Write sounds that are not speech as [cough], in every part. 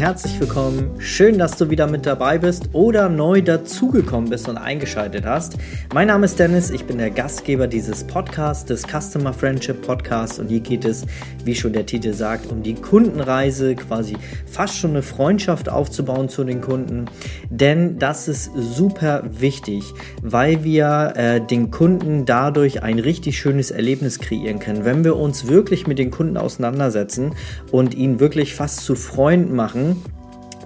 Herzlich willkommen. Schön, dass du wieder mit dabei bist oder neu dazugekommen bist und eingeschaltet hast. Mein Name ist Dennis, ich bin der Gastgeber dieses Podcasts, des Customer Friendship Podcasts und hier geht es, wie schon der Titel sagt, um die Kundenreise, quasi fast schon eine Freundschaft aufzubauen zu den Kunden. Denn das ist super wichtig, weil wir äh, den Kunden dadurch ein richtig schönes Erlebnis kreieren können. Wenn wir uns wirklich mit den Kunden auseinandersetzen und ihn wirklich fast zu Freunden machen,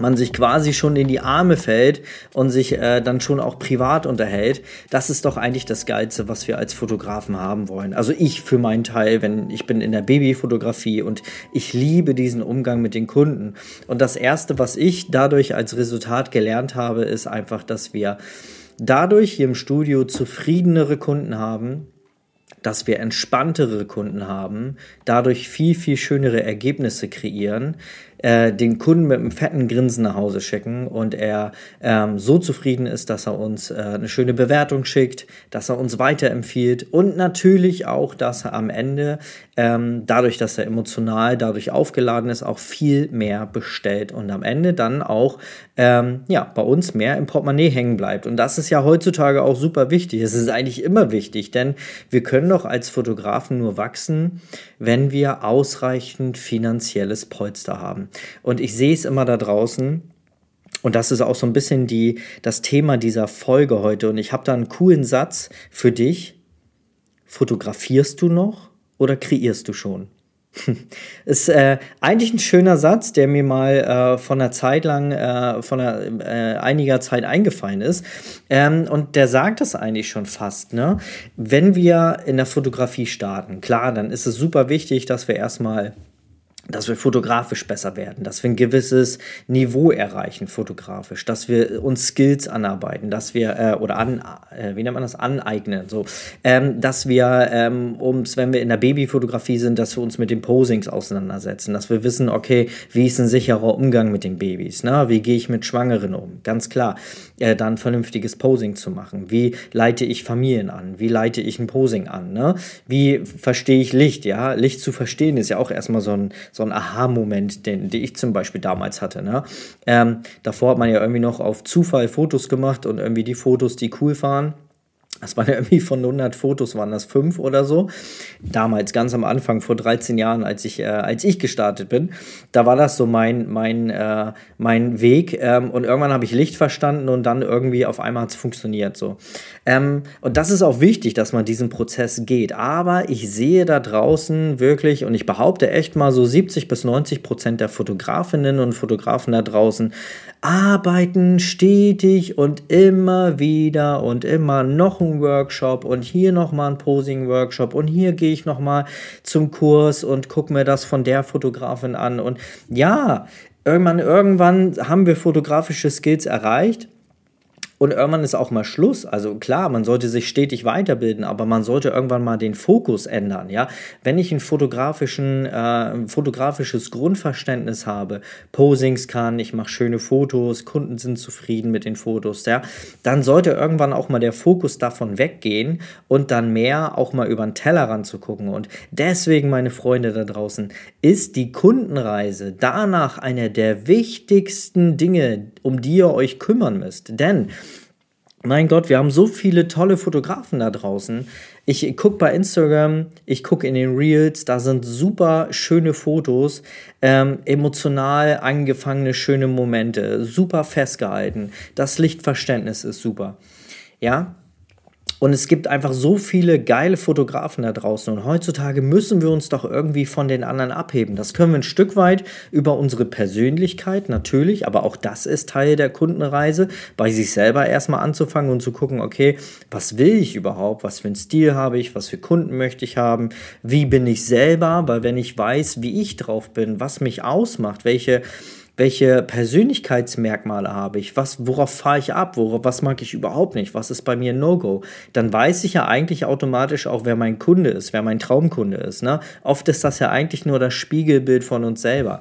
man sich quasi schon in die Arme fällt und sich äh, dann schon auch privat unterhält, das ist doch eigentlich das Geilste, was wir als Fotografen haben wollen. Also ich für meinen Teil, wenn ich bin in der Babyfotografie und ich liebe diesen Umgang mit den Kunden. Und das Erste, was ich dadurch als Resultat gelernt habe, ist einfach, dass wir dadurch hier im Studio zufriedenere Kunden haben, dass wir entspanntere Kunden haben, dadurch viel, viel schönere Ergebnisse kreieren, äh, den Kunden mit einem fetten Grinsen nach Hause schicken und er ähm, so zufrieden ist, dass er uns äh, eine schöne Bewertung schickt, dass er uns weiterempfiehlt und natürlich auch, dass er am Ende ähm, dadurch, dass er emotional dadurch aufgeladen ist, auch viel mehr bestellt und am Ende dann auch ähm, ja bei uns mehr im Portemonnaie hängen bleibt und das ist ja heutzutage auch super wichtig. Es ist eigentlich immer wichtig, denn wir können doch als Fotografen nur wachsen, wenn wir ausreichend finanzielles Polster haben. Und ich sehe es immer da draußen. Und das ist auch so ein bisschen die, das Thema dieser Folge heute. Und ich habe da einen coolen Satz für dich. Fotografierst du noch oder kreierst du schon? [laughs] ist äh, eigentlich ein schöner Satz, der mir mal äh, von einer Zeit lang, äh, von einer, äh, einiger Zeit eingefallen ist. Ähm, und der sagt das eigentlich schon fast. Ne? Wenn wir in der Fotografie starten, klar, dann ist es super wichtig, dass wir erstmal dass wir fotografisch besser werden, dass wir ein gewisses Niveau erreichen fotografisch, dass wir uns Skills anarbeiten, dass wir äh, oder an äh, wie nennt man das aneignen, so ähm, dass wir ähm, uns, wenn wir in der Babyfotografie sind, dass wir uns mit den Posings auseinandersetzen, dass wir wissen, okay, wie ist ein sicherer Umgang mit den Babys, ne? Wie gehe ich mit Schwangeren um? Ganz klar, äh, dann vernünftiges Posing zu machen. Wie leite ich Familien an? Wie leite ich ein Posing an? Ne? Wie verstehe ich Licht? Ja, Licht zu verstehen ist ja auch erstmal so ein so ein Aha-Moment, den, den ich zum Beispiel damals hatte. Ne? Ähm, davor hat man ja irgendwie noch auf Zufall Fotos gemacht und irgendwie die Fotos, die cool waren, das waren ja irgendwie von 100 Fotos, waren das fünf oder so. Damals, ganz am Anfang, vor 13 Jahren, als ich, äh, als ich gestartet bin, da war das so mein, mein, äh, mein Weg. Ähm, und irgendwann habe ich Licht verstanden und dann irgendwie auf einmal hat es funktioniert. So. Ähm, und das ist auch wichtig, dass man diesen Prozess geht. Aber ich sehe da draußen wirklich, und ich behaupte echt mal so 70 bis 90 Prozent der Fotografinnen und Fotografen da draußen arbeiten stetig und immer wieder und immer noch ein Workshop und hier nochmal ein Posing-Workshop und hier gehe ich nochmal zum Kurs und gucke mir das von der Fotografin an. Und ja, irgendwann, irgendwann haben wir fotografische Skills erreicht und irgendwann ist auch mal Schluss. Also klar, man sollte sich stetig weiterbilden, aber man sollte irgendwann mal den Fokus ändern. Ja, wenn ich ein fotografischen, äh, fotografisches Grundverständnis habe, Posings kann, ich mache schöne Fotos, Kunden sind zufrieden mit den Fotos, ja, dann sollte irgendwann auch mal der Fokus davon weggehen und dann mehr auch mal über den Tellerrand zu gucken. Und deswegen, meine Freunde da draußen, ist die Kundenreise danach eine der wichtigsten Dinge, um die ihr euch kümmern müsst. Denn mein Gott, wir haben so viele tolle Fotografen da draußen. Ich gucke bei Instagram, ich gucke in den Reels, da sind super schöne Fotos, ähm, emotional angefangene schöne Momente, super festgehalten. Das Lichtverständnis ist super. Ja, und es gibt einfach so viele geile Fotografen da draußen. Und heutzutage müssen wir uns doch irgendwie von den anderen abheben. Das können wir ein Stück weit über unsere Persönlichkeit natürlich, aber auch das ist Teil der Kundenreise, bei sich selber erstmal anzufangen und zu gucken, okay, was will ich überhaupt? Was für einen Stil habe ich? Was für Kunden möchte ich haben? Wie bin ich selber? Weil wenn ich weiß, wie ich drauf bin, was mich ausmacht, welche welche Persönlichkeitsmerkmale habe ich, was, worauf fahre ich ab, worauf, was mag ich überhaupt nicht, was ist bei mir No-Go, dann weiß ich ja eigentlich automatisch auch, wer mein Kunde ist, wer mein Traumkunde ist. Ne? Oft ist das ja eigentlich nur das Spiegelbild von uns selber.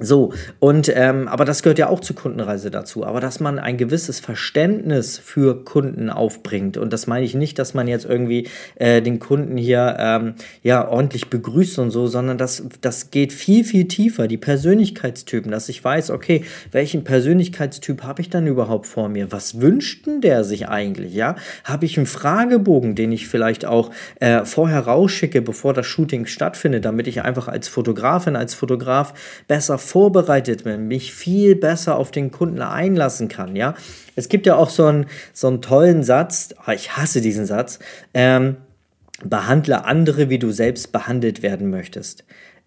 So, und ähm, aber das gehört ja auch zur Kundenreise dazu. Aber dass man ein gewisses Verständnis für Kunden aufbringt. Und das meine ich nicht, dass man jetzt irgendwie äh, den Kunden hier ähm, ja ordentlich begrüßt und so, sondern das, das geht viel, viel tiefer. Die Persönlichkeitstypen, dass ich weiß, okay, welchen Persönlichkeitstyp habe ich dann überhaupt vor mir? Was wünscht denn der sich eigentlich? Ja, habe ich einen Fragebogen, den ich vielleicht auch äh, vorher rausschicke, bevor das Shooting stattfindet, damit ich einfach als Fotografin, als Fotograf besser vorbereitet bin, mich viel besser auf den Kunden einlassen kann, ja. Es gibt ja auch so einen, so einen tollen Satz, oh, ich hasse diesen Satz, ähm, behandle andere, wie du selbst behandelt werden möchtest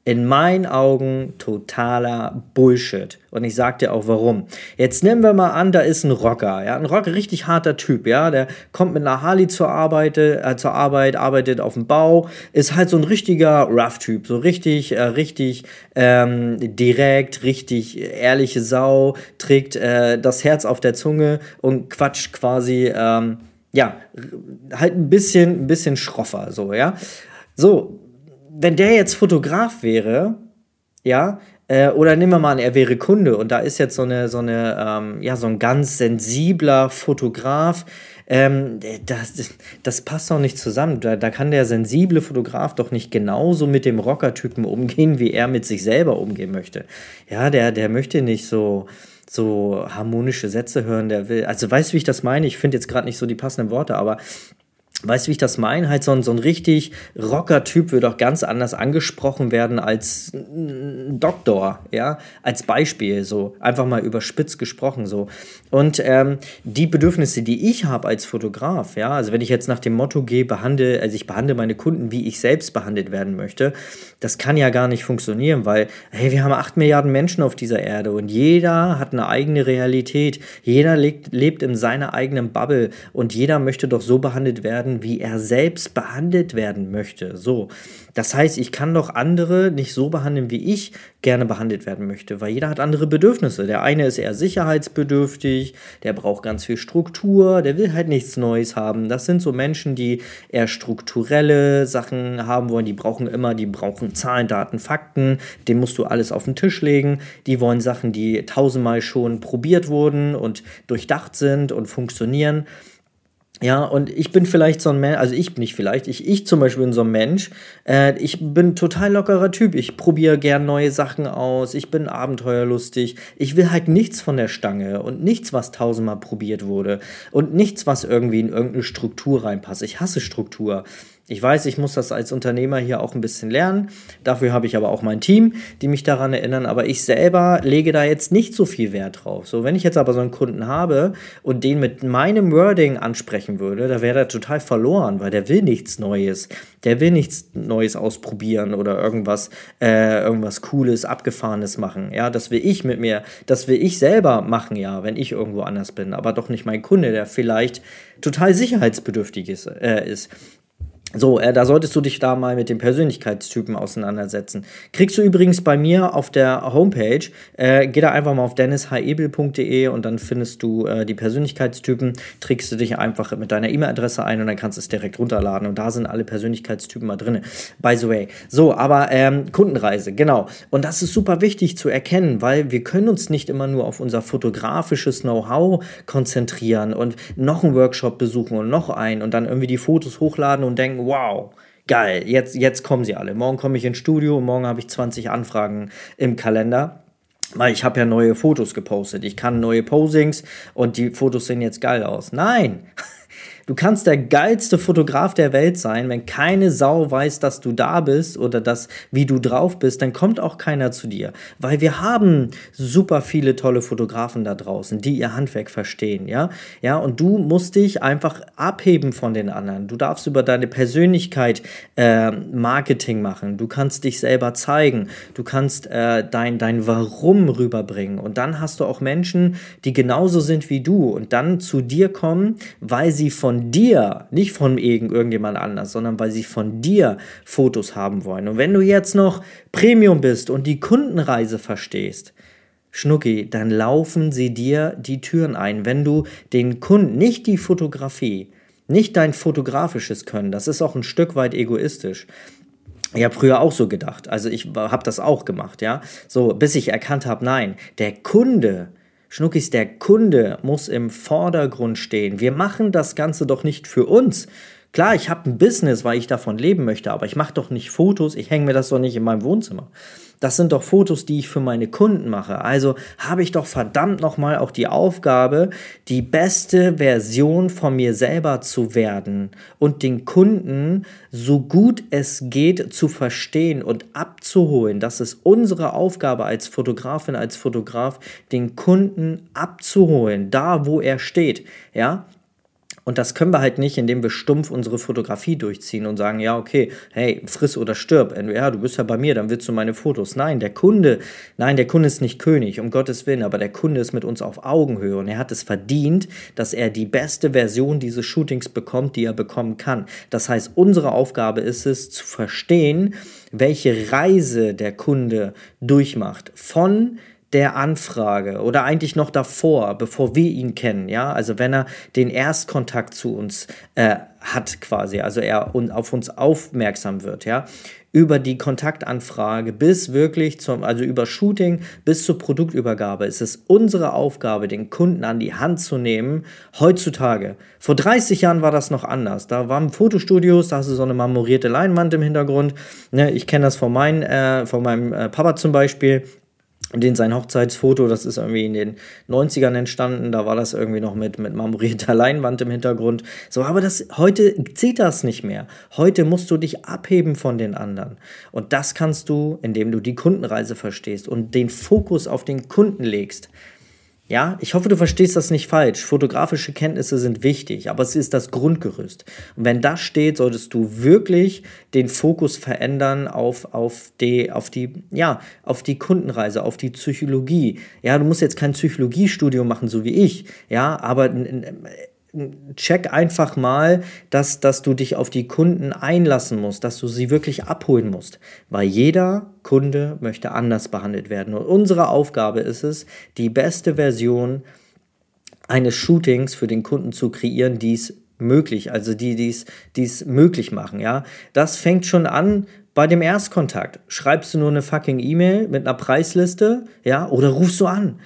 in meinen Augen totaler Bullshit. Und ich sag dir auch warum. Jetzt nehmen wir mal an, da ist ein Rocker, ja, ein Rocker, richtig harter Typ, ja, der kommt mit einer Harley zur Arbeit, äh, zur Arbeit, arbeitet auf dem Bau, ist halt so ein richtiger Rough-Typ, so richtig, äh, richtig ähm, direkt, richtig ehrliche Sau, trägt äh, das Herz auf der Zunge und quatscht quasi, ähm, ja, halt ein bisschen, ein bisschen schroffer, so, ja. So, wenn der jetzt Fotograf wäre, ja, äh, oder nehmen wir mal an, er wäre Kunde und da ist jetzt so eine, so eine, ähm, ja, so ein ganz sensibler Fotograf, ähm, das, das passt doch nicht zusammen. Da, da kann der sensible Fotograf doch nicht genauso mit dem Rockertypen umgehen, wie er mit sich selber umgehen möchte. Ja, der, der möchte nicht so, so harmonische Sätze hören, der will, also weißt du, wie ich das meine? Ich finde jetzt gerade nicht so die passenden Worte, aber Weißt du, wie ich das meine? Halt so ein, so ein richtig Rocker-Typ würde auch ganz anders angesprochen werden als ein Doktor, ja, als Beispiel, so einfach mal überspitzt gesprochen, so. Und ähm, die Bedürfnisse, die ich habe als Fotograf, ja, also wenn ich jetzt nach dem Motto gehe, behandle, also ich behandle meine Kunden, wie ich selbst behandelt werden möchte, das kann ja gar nicht funktionieren, weil, hey, wir haben acht Milliarden Menschen auf dieser Erde und jeder hat eine eigene Realität, jeder lebt, lebt in seiner eigenen Bubble und jeder möchte doch so behandelt werden, werden, wie er selbst behandelt werden möchte. So. Das heißt, ich kann doch andere nicht so behandeln, wie ich gerne behandelt werden möchte, weil jeder hat andere Bedürfnisse. Der eine ist eher sicherheitsbedürftig, der braucht ganz viel Struktur, der will halt nichts Neues haben. Das sind so Menschen, die eher strukturelle Sachen haben wollen, die brauchen immer, die brauchen Zahlen, Daten, Fakten, dem musst du alles auf den Tisch legen. Die wollen Sachen, die tausendmal schon probiert wurden und durchdacht sind und funktionieren. Ja, und ich bin vielleicht so ein Mensch, also ich bin nicht vielleicht, ich, ich zum Beispiel bin so ein Mensch, äh, ich bin total lockerer Typ, ich probiere gern neue Sachen aus, ich bin abenteuerlustig, ich will halt nichts von der Stange und nichts, was tausendmal probiert wurde und nichts, was irgendwie in irgendeine Struktur reinpasst. Ich hasse Struktur. Ich weiß, ich muss das als Unternehmer hier auch ein bisschen lernen. Dafür habe ich aber auch mein Team, die mich daran erinnern. Aber ich selber lege da jetzt nicht so viel Wert drauf. So, wenn ich jetzt aber so einen Kunden habe und den mit meinem Wording ansprechen würde, da wäre der total verloren, weil der will nichts Neues. Der will nichts Neues ausprobieren oder irgendwas, äh, irgendwas Cooles, Abgefahrenes machen. Ja, das will ich mit mir, das will ich selber machen, ja, wenn ich irgendwo anders bin. Aber doch nicht mein Kunde, der vielleicht total sicherheitsbedürftig ist. Äh, ist. So, äh, da solltest du dich da mal mit den Persönlichkeitstypen auseinandersetzen. Kriegst du übrigens bei mir auf der Homepage, äh, geh da einfach mal auf dennishabel.de und dann findest du äh, die Persönlichkeitstypen, trägst du dich einfach mit deiner E-Mail-Adresse ein und dann kannst du es direkt runterladen und da sind alle Persönlichkeitstypen mal drin. By the way. So, aber ähm, Kundenreise, genau. Und das ist super wichtig zu erkennen, weil wir können uns nicht immer nur auf unser fotografisches Know-how konzentrieren und noch einen Workshop besuchen und noch einen und dann irgendwie die Fotos hochladen und denken, wow, geil, jetzt, jetzt kommen sie alle. Morgen komme ich ins Studio morgen habe ich 20 Anfragen im Kalender. Weil ich habe ja neue Fotos gepostet. Ich kann neue Posings und die Fotos sehen jetzt geil aus. Nein, Du kannst der geilste Fotograf der Welt sein, wenn keine Sau weiß, dass du da bist oder dass, wie du drauf bist, dann kommt auch keiner zu dir. Weil wir haben super viele tolle Fotografen da draußen, die ihr Handwerk verstehen, ja? Ja, und du musst dich einfach abheben von den anderen. Du darfst über deine Persönlichkeit äh, Marketing machen. Du kannst dich selber zeigen. Du kannst äh, dein, dein Warum rüberbringen. Und dann hast du auch Menschen, die genauso sind wie du und dann zu dir kommen, weil sie von dir, nicht von irgendjemand anders, sondern weil sie von dir Fotos haben wollen. Und wenn du jetzt noch Premium bist und die Kundenreise verstehst, Schnucki, dann laufen sie dir die Türen ein. Wenn du den Kunden, nicht die Fotografie, nicht dein fotografisches Können, das ist auch ein Stück weit egoistisch, ich habe früher auch so gedacht. Also ich habe das auch gemacht, ja. So, bis ich erkannt habe, nein, der Kunde, Schnuckis, der Kunde muss im Vordergrund stehen. Wir machen das Ganze doch nicht für uns. Klar, ich habe ein Business, weil ich davon leben möchte, aber ich mache doch nicht Fotos, ich hänge mir das doch nicht in meinem Wohnzimmer. Das sind doch Fotos, die ich für meine Kunden mache. Also habe ich doch verdammt nochmal auch die Aufgabe, die beste Version von mir selber zu werden und den Kunden so gut es geht zu verstehen und abzuholen. Das ist unsere Aufgabe als Fotografin, als Fotograf, den Kunden abzuholen, da wo er steht. Ja, und das können wir halt nicht, indem wir stumpf unsere Fotografie durchziehen und sagen, ja, okay, hey, friss oder stirb. Ja, du bist ja bei mir, dann willst du meine Fotos. Nein, der Kunde, nein, der Kunde ist nicht König, um Gottes Willen, aber der Kunde ist mit uns auf Augenhöhe und er hat es verdient, dass er die beste Version dieses Shootings bekommt, die er bekommen kann. Das heißt, unsere Aufgabe ist es, zu verstehen, welche Reise der Kunde durchmacht. Von der Anfrage oder eigentlich noch davor, bevor wir ihn kennen, ja, also wenn er den Erstkontakt zu uns äh, hat quasi, also er auf uns aufmerksam wird, ja, über die Kontaktanfrage bis wirklich zum, also über Shooting bis zur Produktübergabe ist es unsere Aufgabe, den Kunden an die Hand zu nehmen. Heutzutage. Vor 30 Jahren war das noch anders. Da waren Fotostudios, da hast du so eine marmorierte Leinwand im Hintergrund. Ne, ich kenne das von, mein, äh, von meinem äh, Papa zum Beispiel den sein Hochzeitsfoto, das ist irgendwie in den 90ern entstanden, da war das irgendwie noch mit, mit marmorierter [laughs] Leinwand im Hintergrund. So, aber das, heute zieht das nicht mehr. Heute musst du dich abheben von den anderen. Und das kannst du, indem du die Kundenreise verstehst und den Fokus auf den Kunden legst. Ja, ich hoffe, du verstehst das nicht falsch. Fotografische Kenntnisse sind wichtig, aber es ist das Grundgerüst. Und wenn das steht, solltest du wirklich den Fokus verändern auf, auf, die, auf, die, ja, auf die Kundenreise, auf die Psychologie. Ja, du musst jetzt kein Psychologiestudium machen, so wie ich. Ja, aber check einfach mal, dass, dass du dich auf die Kunden einlassen musst, dass du sie wirklich abholen musst. Weil jeder Kunde möchte anders behandelt werden. Und unsere Aufgabe ist es, die beste Version eines Shootings für den Kunden zu kreieren, die es möglich, also die dies dies möglich machen, ja. Das fängt schon an bei dem Erstkontakt. Schreibst du nur eine fucking E-Mail mit einer Preisliste, ja, oder rufst du an?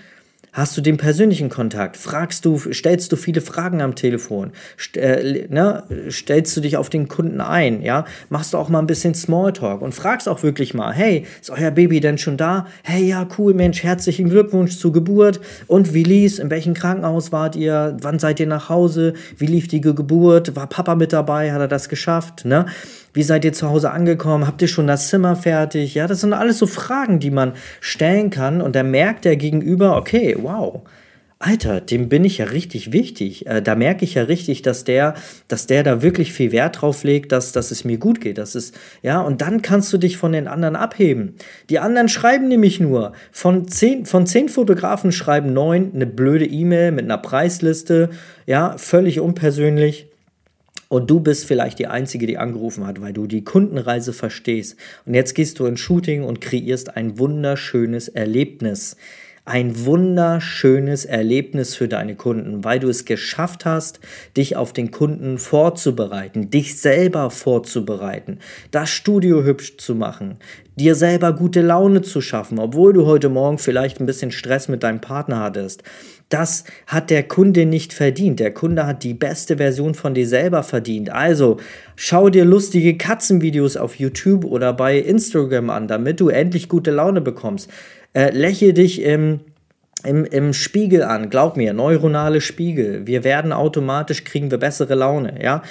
Hast du den persönlichen Kontakt? Fragst du, stellst du viele Fragen am Telefon? St äh, ne? Stellst du dich auf den Kunden ein? Ja? Machst du auch mal ein bisschen Smalltalk und fragst auch wirklich mal, hey, ist euer Baby denn schon da? Hey, ja, cool, Mensch, herzlichen Glückwunsch zur Geburt. Und wie lief's? In welchem Krankenhaus wart ihr? Wann seid ihr nach Hause? Wie lief die Geburt? War Papa mit dabei? Hat er das geschafft? Ne? Wie seid ihr zu Hause angekommen? Habt ihr schon das Zimmer fertig? Ja, das sind alles so Fragen, die man stellen kann. Und da merkt der Gegenüber, okay, wow. Alter, dem bin ich ja richtig wichtig. Äh, da merke ich ja richtig, dass der, dass der da wirklich viel Wert drauf legt, dass, dass es mir gut geht. Das ist, ja, und dann kannst du dich von den anderen abheben. Die anderen schreiben nämlich nur, von zehn, von zehn Fotografen schreiben neun eine blöde E-Mail mit einer Preisliste, ja, völlig unpersönlich. Und du bist vielleicht die Einzige, die angerufen hat, weil du die Kundenreise verstehst. Und jetzt gehst du ins Shooting und kreierst ein wunderschönes Erlebnis. Ein wunderschönes Erlebnis für deine Kunden, weil du es geschafft hast, dich auf den Kunden vorzubereiten, dich selber vorzubereiten, das Studio hübsch zu machen, dir selber gute Laune zu schaffen, obwohl du heute Morgen vielleicht ein bisschen Stress mit deinem Partner hattest. Das hat der Kunde nicht verdient. Der Kunde hat die beste Version von dir selber verdient. Also schau dir lustige Katzenvideos auf YouTube oder bei Instagram an, damit du endlich gute Laune bekommst. Äh, lächle dich im im, im Spiegel an, glaub mir, neuronale Spiegel. Wir werden automatisch, kriegen wir bessere Laune, ja.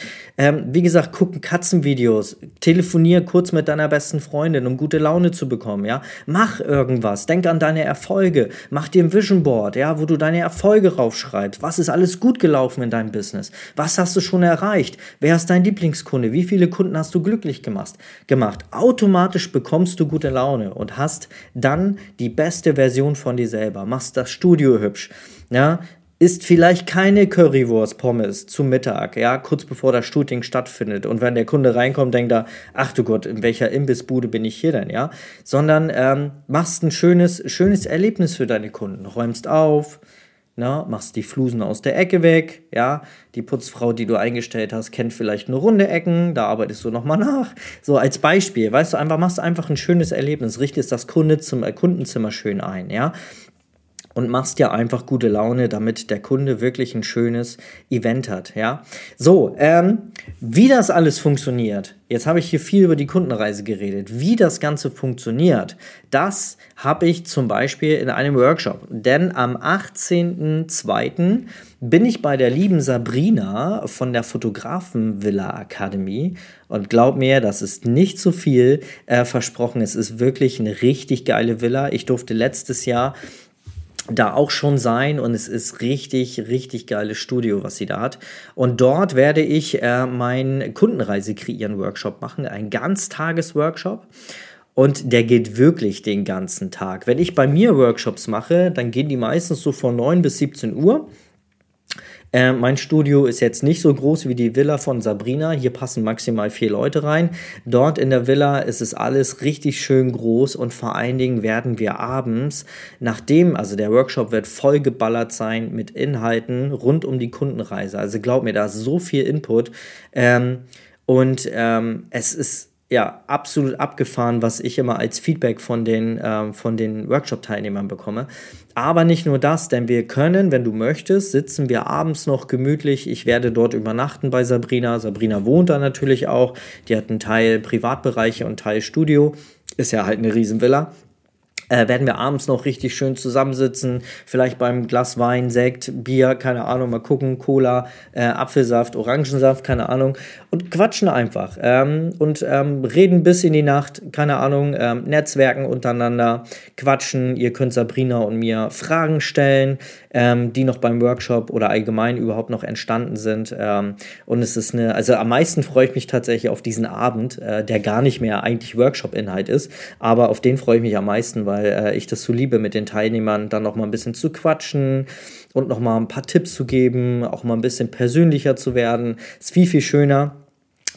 Ähm, wie gesagt, gucken Katzenvideos, telefonier kurz mit deiner besten Freundin, um gute Laune zu bekommen, ja. Mach irgendwas, denk an deine Erfolge, mach dir ein Vision Board, ja, wo du deine Erfolge raufschreibst. Was ist alles gut gelaufen in deinem Business? Was hast du schon erreicht? Wer ist dein Lieblingskunde? Wie viele Kunden hast du glücklich gemacht? gemacht? Automatisch bekommst du gute Laune und hast dann die beste Version von dir selber. Machst das Studio hübsch. Ja, isst vielleicht keine Currywurst Pommes zum Mittag, ja, kurz bevor das Shooting stattfindet. Und wenn der Kunde reinkommt, denkt er, ach du Gott, in welcher Imbissbude bin ich hier denn, ja? Sondern ähm, machst ein schönes, schönes Erlebnis für deine Kunden, räumst auf, ne, machst die Flusen aus der Ecke weg, ja, die Putzfrau, die du eingestellt hast, kennt vielleicht nur runde Ecken, da arbeitest du nochmal nach. So als Beispiel, weißt du, einfach machst einfach ein schönes Erlebnis, richtest das Kunde zum, äh, Kundenzimmer schön ein, ja und machst ja einfach gute Laune, damit der Kunde wirklich ein schönes Event hat, ja. So, ähm, wie das alles funktioniert, jetzt habe ich hier viel über die Kundenreise geredet, wie das Ganze funktioniert, das habe ich zum Beispiel in einem Workshop, denn am 18.02. bin ich bei der lieben Sabrina von der Fotografenvilla Akademie und glaub mir, das ist nicht zu viel äh, versprochen, es ist wirklich eine richtig geile Villa. Ich durfte letztes Jahr da auch schon sein und es ist richtig, richtig geiles Studio, was sie da hat. Und dort werde ich äh, meinen Kundenreise kreieren Workshop machen, ein Ganztages-Workshop. Und der geht wirklich den ganzen Tag. Wenn ich bei mir Workshops mache, dann gehen die meistens so von 9 bis 17 Uhr. Äh, mein Studio ist jetzt nicht so groß wie die Villa von Sabrina. Hier passen maximal vier Leute rein. Dort in der Villa ist es alles richtig schön groß und vor allen Dingen werden wir abends, nachdem, also der Workshop wird voll geballert sein mit Inhalten rund um die Kundenreise. Also glaub mir, da ist so viel Input. Ähm, und ähm, es ist ja, absolut abgefahren, was ich immer als Feedback von den, äh, den Workshop-Teilnehmern bekomme. Aber nicht nur das, denn wir können, wenn du möchtest, sitzen wir abends noch gemütlich. Ich werde dort übernachten bei Sabrina. Sabrina wohnt da natürlich auch. Die hat einen Teil Privatbereiche und Teil Studio. Ist ja halt eine Riesenvilla äh, werden wir abends noch richtig schön zusammensitzen, vielleicht beim Glas Wein, Sekt, Bier, keine Ahnung, mal gucken, Cola, äh, Apfelsaft, Orangensaft, keine Ahnung und quatschen einfach ähm, und ähm, reden bis in die Nacht, keine Ahnung, ähm, Netzwerken untereinander, quatschen. Ihr könnt Sabrina und mir Fragen stellen, ähm, die noch beim Workshop oder allgemein überhaupt noch entstanden sind. Ähm, und es ist eine, also am meisten freue ich mich tatsächlich auf diesen Abend, äh, der gar nicht mehr eigentlich Workshop-Inhalt ist, aber auf den freue ich mich am meisten, weil äh, ich das so liebe, mit den Teilnehmern dann noch mal ein bisschen zu quatschen und noch mal ein paar Tipps zu geben, auch mal ein bisschen persönlicher zu werden. Ist viel, viel schöner.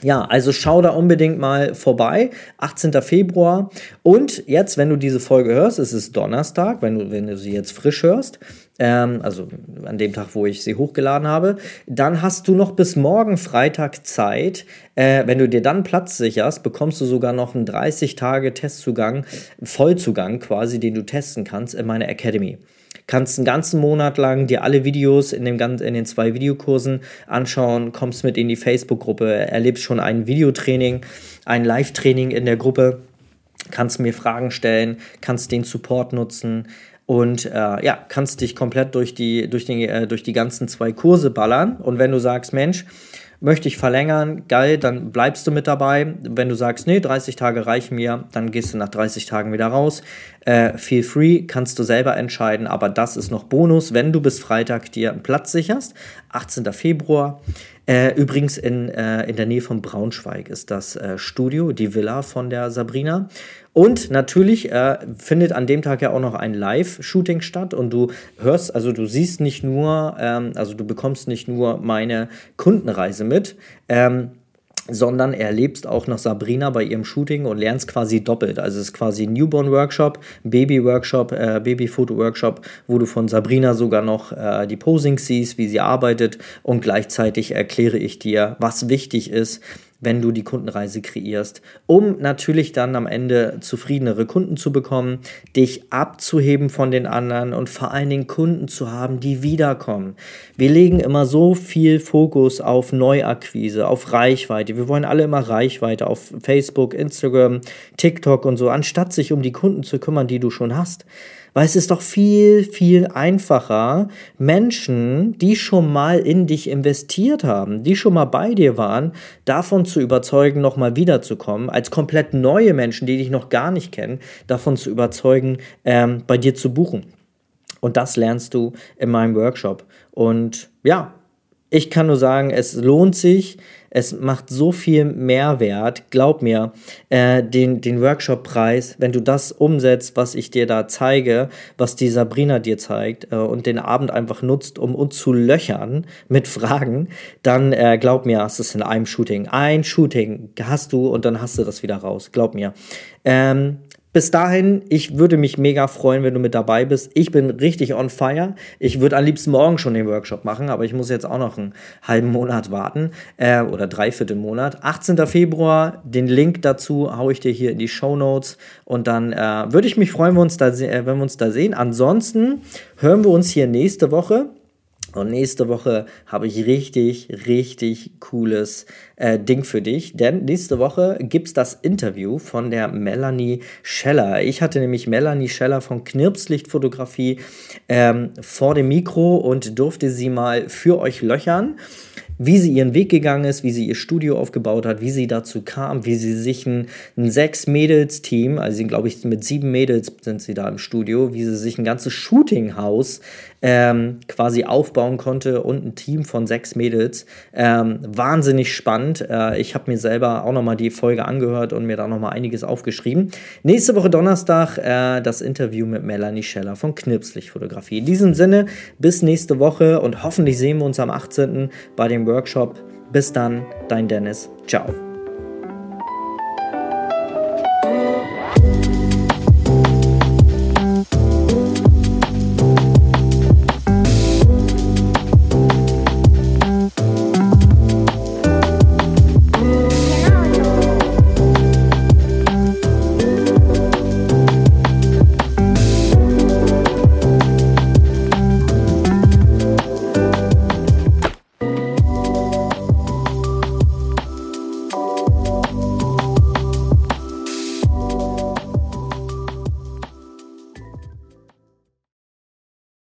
Ja, also schau da unbedingt mal vorbei. 18. Februar. Und jetzt, wenn du diese Folge hörst, es ist Donnerstag, wenn du, wenn du sie jetzt frisch hörst, ähm, also an dem Tag, wo ich sie hochgeladen habe, dann hast du noch bis morgen Freitag Zeit. Äh, wenn du dir dann Platz sicherst, bekommst du sogar noch einen 30 Tage Testzugang, Vollzugang quasi, den du testen kannst in meiner Academy. Kannst einen ganzen Monat lang dir alle Videos in, dem, in den zwei Videokursen anschauen, kommst mit in die Facebook-Gruppe, erlebst schon ein Videotraining, ein Live-Training in der Gruppe, kannst mir Fragen stellen, kannst den Support nutzen und äh, ja, kannst dich komplett durch die, durch, den, äh, durch die ganzen zwei Kurse ballern. Und wenn du sagst, Mensch, möchte ich verlängern, geil, dann bleibst du mit dabei. Wenn du sagst, nee, 30 Tage reichen mir, dann gehst du nach 30 Tagen wieder raus. Äh, feel free, kannst du selber entscheiden, aber das ist noch Bonus, wenn du bis Freitag dir einen Platz sicherst. 18. Februar. Äh, übrigens in, äh, in der Nähe von Braunschweig ist das äh, Studio, die Villa von der Sabrina. Und natürlich äh, findet an dem Tag ja auch noch ein Live-Shooting statt und du hörst, also du siehst nicht nur, ähm, also du bekommst nicht nur meine Kundenreise mit, ähm, sondern erlebst auch noch Sabrina bei ihrem Shooting und lernst quasi doppelt. Also es ist quasi ein Newborn-Workshop, Baby-Workshop, äh, Baby-Foto-Workshop, wo du von Sabrina sogar noch äh, die Posing siehst, wie sie arbeitet und gleichzeitig erkläre ich dir, was wichtig ist, wenn du die Kundenreise kreierst, um natürlich dann am Ende zufriedenere Kunden zu bekommen, dich abzuheben von den anderen und vor allen Dingen Kunden zu haben, die wiederkommen. Wir legen immer so viel Fokus auf Neuakquise, auf Reichweite. Wir wollen alle immer Reichweite auf Facebook, Instagram, TikTok und so, anstatt sich um die Kunden zu kümmern, die du schon hast. Weil es ist doch viel, viel einfacher, Menschen, die schon mal in dich investiert haben, die schon mal bei dir waren, davon zu überzeugen, nochmal wiederzukommen, als komplett neue Menschen, die dich noch gar nicht kennen, davon zu überzeugen, ähm, bei dir zu buchen. Und das lernst du in meinem Workshop. Und ja, ich kann nur sagen, es lohnt sich, es macht so viel Mehrwert, glaub mir, äh, den, den Workshop-Preis, wenn du das umsetzt, was ich dir da zeige, was die Sabrina dir zeigt äh, und den Abend einfach nutzt, um uns zu löchern mit Fragen, dann äh, glaub mir, hast es in einem Shooting. Ein Shooting hast du und dann hast du das wieder raus. Glaub mir. Ähm, bis dahin, ich würde mich mega freuen, wenn du mit dabei bist. Ich bin richtig on fire. Ich würde am liebsten morgen schon den Workshop machen, aber ich muss jetzt auch noch einen halben Monat warten äh, oder dreiviertel Monat. 18. Februar, den Link dazu haue ich dir hier in die Show Notes und dann äh, würde ich mich freuen, wenn wir, uns da, äh, wenn wir uns da sehen. Ansonsten hören wir uns hier nächste Woche. Und nächste Woche habe ich richtig, richtig cooles äh, Ding für dich, denn nächste Woche gibt es das Interview von der Melanie Scheller. Ich hatte nämlich Melanie Scheller von Knirpslichtfotografie ähm, vor dem Mikro und durfte sie mal für euch löchern wie sie ihren Weg gegangen ist, wie sie ihr Studio aufgebaut hat, wie sie dazu kam, wie sie sich ein, ein Sechs-Mädels-Team, also sie glaube ich mit sieben Mädels sind sie da im Studio, wie sie sich ein ganzes Shooting-Haus ähm, quasi aufbauen konnte und ein Team von sechs Mädels. Ähm, wahnsinnig spannend. Äh, ich habe mir selber auch nochmal die Folge angehört und mir da nochmal einiges aufgeschrieben. Nächste Woche Donnerstag äh, das Interview mit Melanie Scheller von Knipslich Fotografie. In diesem Sinne, bis nächste Woche und hoffentlich sehen wir uns am 18. bei dem Workshop. Bis dann, dein Dennis. Ciao.